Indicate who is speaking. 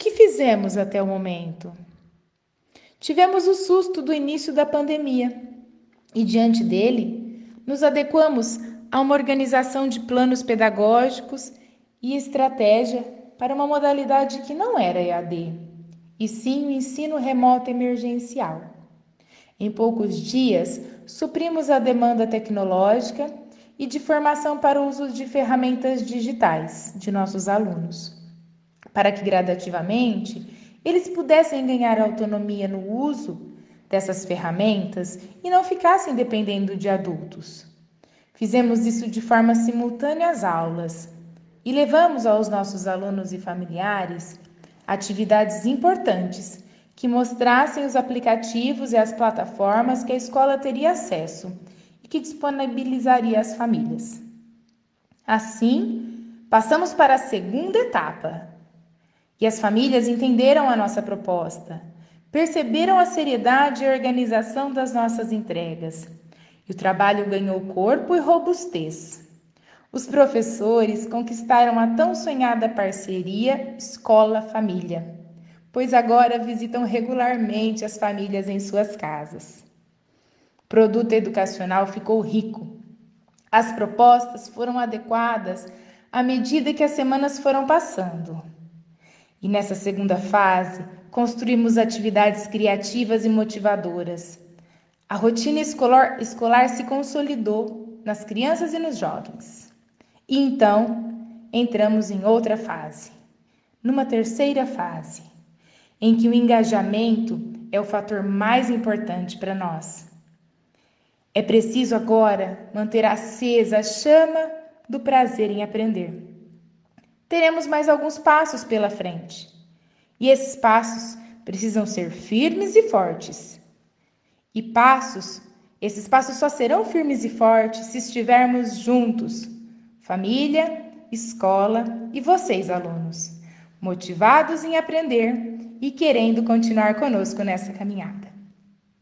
Speaker 1: que fizemos até o momento? Tivemos o susto do início da pandemia e, diante dele, nos adequamos a uma organização de planos pedagógicos e estratégia para uma modalidade que não era EAD, e sim o ensino remoto emergencial. Em poucos dias, suprimos a demanda tecnológica e de formação para o uso de ferramentas digitais de nossos alunos, para que gradativamente eles pudessem ganhar autonomia no uso dessas ferramentas e não ficassem dependendo de adultos. Fizemos isso de forma simultânea às aulas e levamos aos nossos alunos e familiares atividades importantes que mostrassem os aplicativos e as plataformas que a escola teria acesso e que disponibilizaria às famílias. Assim, passamos para a segunda etapa, e as famílias entenderam a nossa proposta, perceberam a seriedade e a organização das nossas entregas. E o trabalho ganhou corpo e robustez. Os professores conquistaram a tão sonhada parceria escola-família, pois agora visitam regularmente as famílias em suas casas. O produto educacional ficou rico. As propostas foram adequadas à medida que as semanas foram passando. E nessa segunda fase, construímos atividades criativas e motivadoras. A rotina escolar, escolar se consolidou nas crianças e nos jovens. E então, entramos em outra fase, numa terceira fase, em que o engajamento é o fator mais importante para nós. É preciso agora manter acesa a chama do prazer em aprender teremos mais alguns passos pela frente. E esses passos precisam ser firmes e fortes. E passos, esses passos só serão firmes e fortes se estivermos juntos, família, escola e vocês, alunos, motivados em aprender e querendo continuar conosco nessa caminhada.